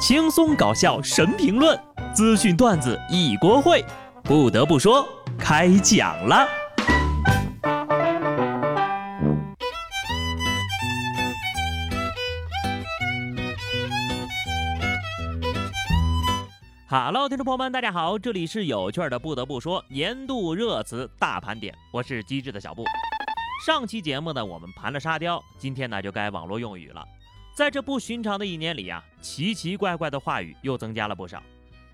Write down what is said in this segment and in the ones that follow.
轻松搞笑神评论，资讯段子一锅烩。不得不说，开讲了。Hello，听众朋友们，大家好，这里是有趣的。不得不说，年度热词大盘点，我是机智的小布。上期节目呢，我们盘了沙雕，今天呢就该网络用语了。在这不寻常的一年里啊，奇奇怪怪的话语又增加了不少。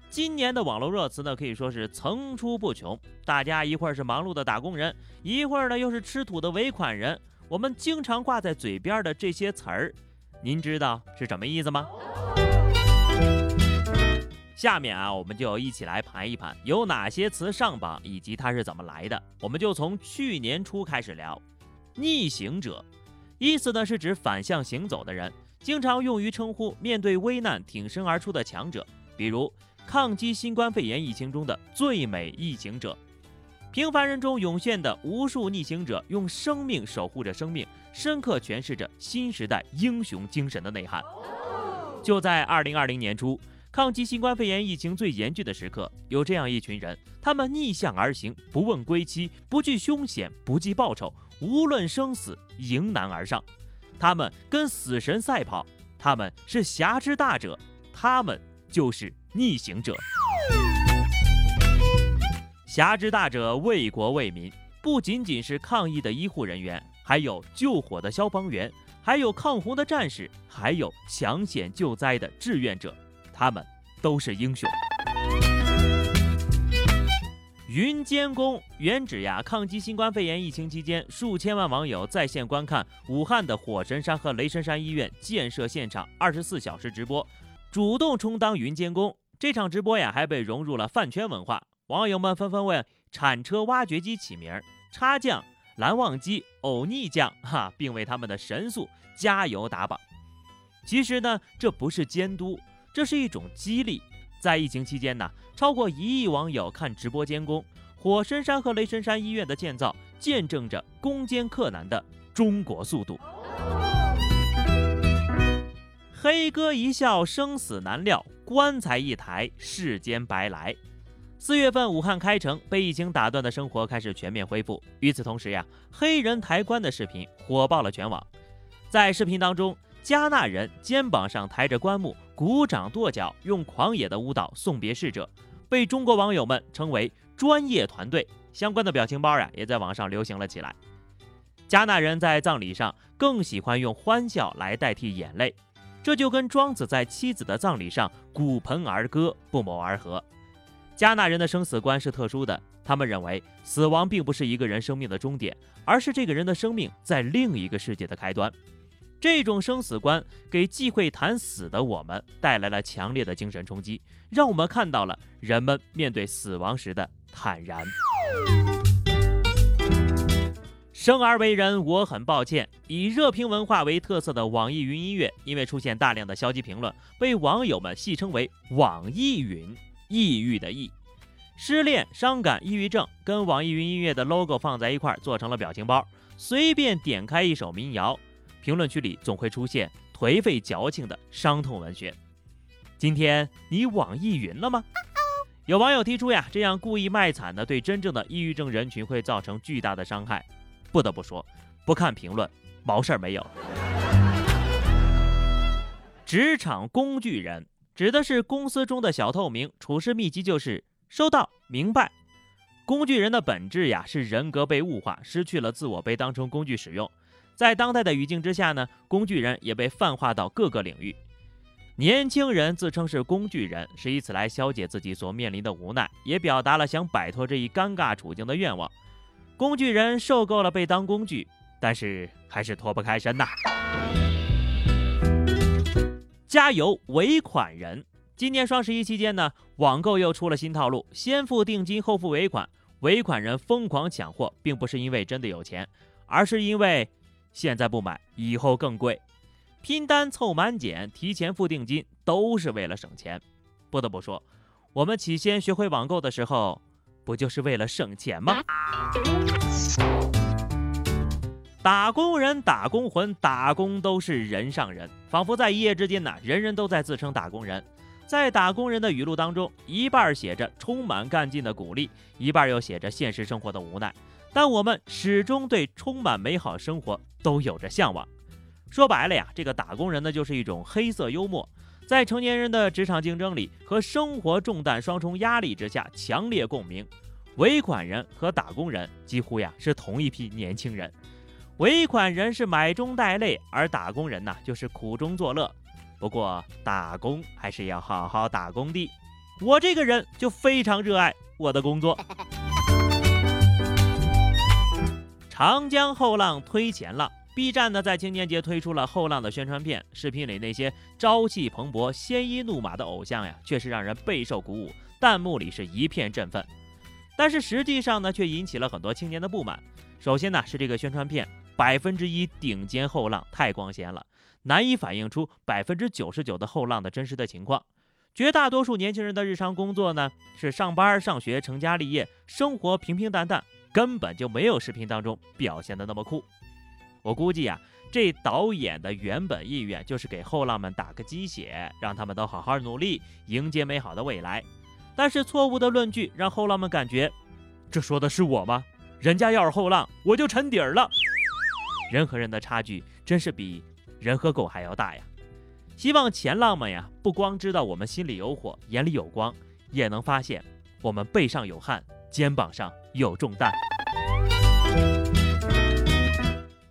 今年的网络热词呢，可以说是层出不穷。大家一会儿是忙碌的打工人，一会儿呢又是吃土的尾款人。我们经常挂在嘴边的这些词儿，您知道是什么意思吗？下面啊，我们就一起来盘一盘有哪些词上榜，以及它是怎么来的。我们就从去年初开始聊。逆行者，意思呢是指反向行走的人。经常用于称呼面对危难挺身而出的强者，比如抗击新冠肺炎疫情中的最美逆行者。平凡人中涌现的无数逆行者，用生命守护着生命，深刻诠释着新时代英雄精神的内涵。就在二零二零年初，抗击新冠肺炎疫情最严峻的时刻，有这样一群人，他们逆向而行，不问归期，不惧凶险，不计报酬，无论生死，迎难而上。他们跟死神赛跑，他们是侠之大者，他们就是逆行者。侠之大者为国为民，不仅仅是抗疫的医护人员，还有救火的消防员，还有抗洪的战士，还有抢险救灾的志愿者，他们都是英雄。云监工原指呀，抗击新冠肺炎疫情期间，数千万网友在线观看武汉的火神山和雷神山医院建设现场二十四小时直播，主动充当云监工。这场直播呀，还被融入了饭圈文化，网友们纷纷为铲车挖掘机起名“插匠”“蓝忘机”“偶逆匠”哈，并为他们的神速加油打榜。其实呢，这不是监督，这是一种激励。在疫情期间呢，超过一亿网友看直播监工，火神山和雷神山医院的建造见证着攻坚克难的中国速度。黑哥一笑，生死难料；棺材一抬，世间白来。四月份，武汉开城，被疫情打断的生活开始全面恢复。与此同时呀，黑人抬棺的视频火爆了全网。在视频当中，加纳人肩膀上抬着棺木。鼓掌跺脚，用狂野的舞蹈送别逝者，被中国网友们称为专业团队。相关的表情包呀，也在网上流行了起来。加纳人在葬礼上更喜欢用欢笑来代替眼泪，这就跟庄子在妻子的葬礼上鼓盆而歌不谋而合。加纳人的生死观是特殊的，他们认为死亡并不是一个人生命的终点，而是这个人的生命在另一个世界的开端。这种生死观给忌讳谈死的我们带来了强烈的精神冲击，让我们看到了人们面对死亡时的坦然。生而为人，我很抱歉。以热评文化为特色的网易云音乐，因为出现大量的消极评论，被网友们戏称为“网易云”，抑郁的抑，失恋、伤感、抑郁症，跟网易云音乐的 logo 放在一块儿做成了表情包，随便点开一首民谣。评论区里总会出现颓废矫情的伤痛文学。今天你网易云了吗？有网友提出呀，这样故意卖惨的，对真正的抑郁症人群会造成巨大的伤害。不得不说，不看评论，毛事儿没有。职场工具人指的是公司中的小透明，处事秘籍就是收到明白。工具人的本质呀，是人格被物化，失去了自我，被当成工具使用。在当代的语境之下呢，工具人也被泛化到各个领域。年轻人自称是工具人，是以此来消解自己所面临的无奈，也表达了想摆脱这一尴尬处境的愿望。工具人受够了被当工具，但是还是脱不开身呐。加油，尾款人！今年双十一期间呢，网购又出了新套路，先付定金后付尾款。尾款人疯狂抢货，并不是因为真的有钱，而是因为。现在不买，以后更贵。拼单凑满减，提前付定金，都是为了省钱。不得不说，我们起先学会网购的时候，不就是为了省钱吗？打工人，打工魂，打工都是人上人，仿佛在一夜之间呢，人人都在自称打工人。在打工人的语录当中，一半写着充满干劲的鼓励，一半又写着现实生活的无奈。但我们始终对充满美好生活都有着向往。说白了呀，这个打工人呢，就是一种黑色幽默，在成年人的职场竞争里和生活重担双重压力之下强烈共鸣。尾款人和打工人几乎呀是同一批年轻人，尾款人是买中带泪，而打工人呢就是苦中作乐。不过打工还是要好好打工的。我这个人就非常热爱我的工作。长江后浪推前浪，B 站呢在青年节推出了后浪的宣传片，视频里那些朝气蓬勃、鲜衣怒马的偶像呀，确实让人备受鼓舞，弹幕里是一片振奋。但是实际上呢，却引起了很多青年的不满。首先呢，是这个宣传片百分之一顶尖后浪太光鲜了。难以反映出百分之九十九的后浪的真实的情况。绝大多数年轻人的日常工作呢，是上班、上学、成家立业，生活平平淡淡，根本就没有视频当中表现的那么酷。我估计呀，这导演的原本意愿就是给后浪们打个鸡血，让他们都好好努力，迎接美好的未来。但是错误的论据让后浪们感觉，这说的是我吗？人家要是后浪，我就沉底儿了。人和人的差距真是比。人和狗还要大呀！希望前浪们呀，不光知道我们心里有火，眼里有光，也能发现我们背上有汗，肩膀上有重担。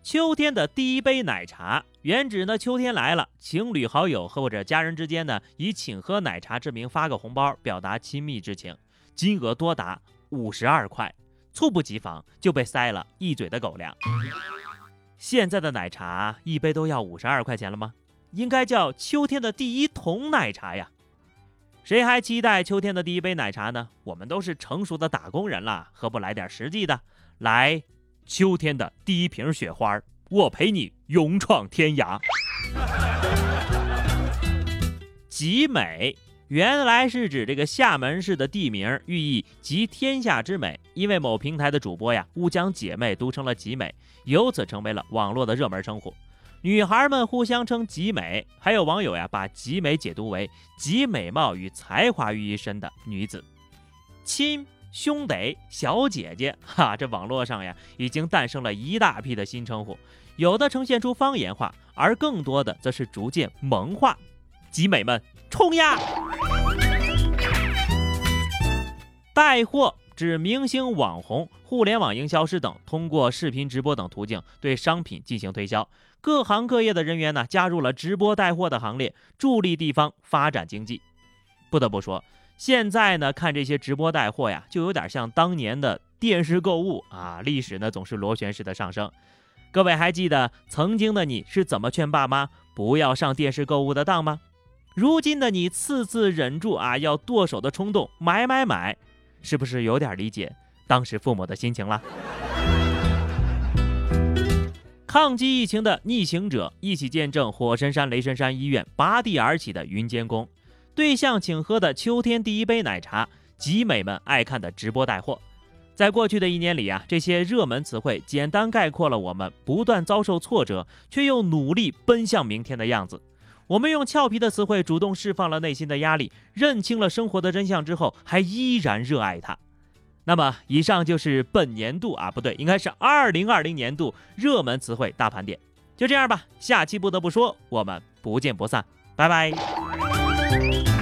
秋天的第一杯奶茶，原指呢秋天来了，情侣好友或者家人之间呢，以请喝奶茶之名发个红包，表达亲密之情，金额多达五十二块，猝不及防就被塞了一嘴的狗粮。现在的奶茶一杯都要五十二块钱了吗？应该叫秋天的第一桶奶茶呀！谁还期待秋天的第一杯奶茶呢？我们都是成熟的打工人了，何不来点实际的？来，秋天的第一瓶雪花，我陪你勇闯天涯。集美原来是指这个厦门市的地名，寓意集天下之美。因为某平台的主播呀误将姐妹读成了集美。由此成为了网络的热门称呼，女孩们互相称集美，还有网友呀把集美解读为集美貌与才华于一身的女子。亲兄弟、小姐姐，哈，这网络上呀已经诞生了一大批的新称呼，有的呈现出方言化，而更多的则是逐渐萌化。集美们冲呀！带货。指明星、网红、互联网营销师等通过视频直播等途径对商品进行推销。各行各业的人员呢，加入了直播带货的行列，助力地方发展经济。不得不说，现在呢，看这些直播带货呀，就有点像当年的电视购物啊。历史呢，总是螺旋式的上升。各位还记得曾经的你是怎么劝爸妈不要上电视购物的当吗？如今的你次次忍住啊要剁手的冲动，买买买。是不是有点理解当时父母的心情了？抗击疫情的逆行者一起见证火神山雷神山医院拔地而起的云监工，对象请喝的秋天第一杯奶茶，集美们爱看的直播带货。在过去的一年里啊，这些热门词汇简单概括了我们不断遭受挫折却又努力奔向明天的样子。我们用俏皮的词汇主动释放了内心的压力，认清了生活的真相之后，还依然热爱它。那么，以上就是本年度啊，不对，应该是二零二零年度热门词汇大盘点。就这样吧，下期不得不说，我们不见不散，拜拜。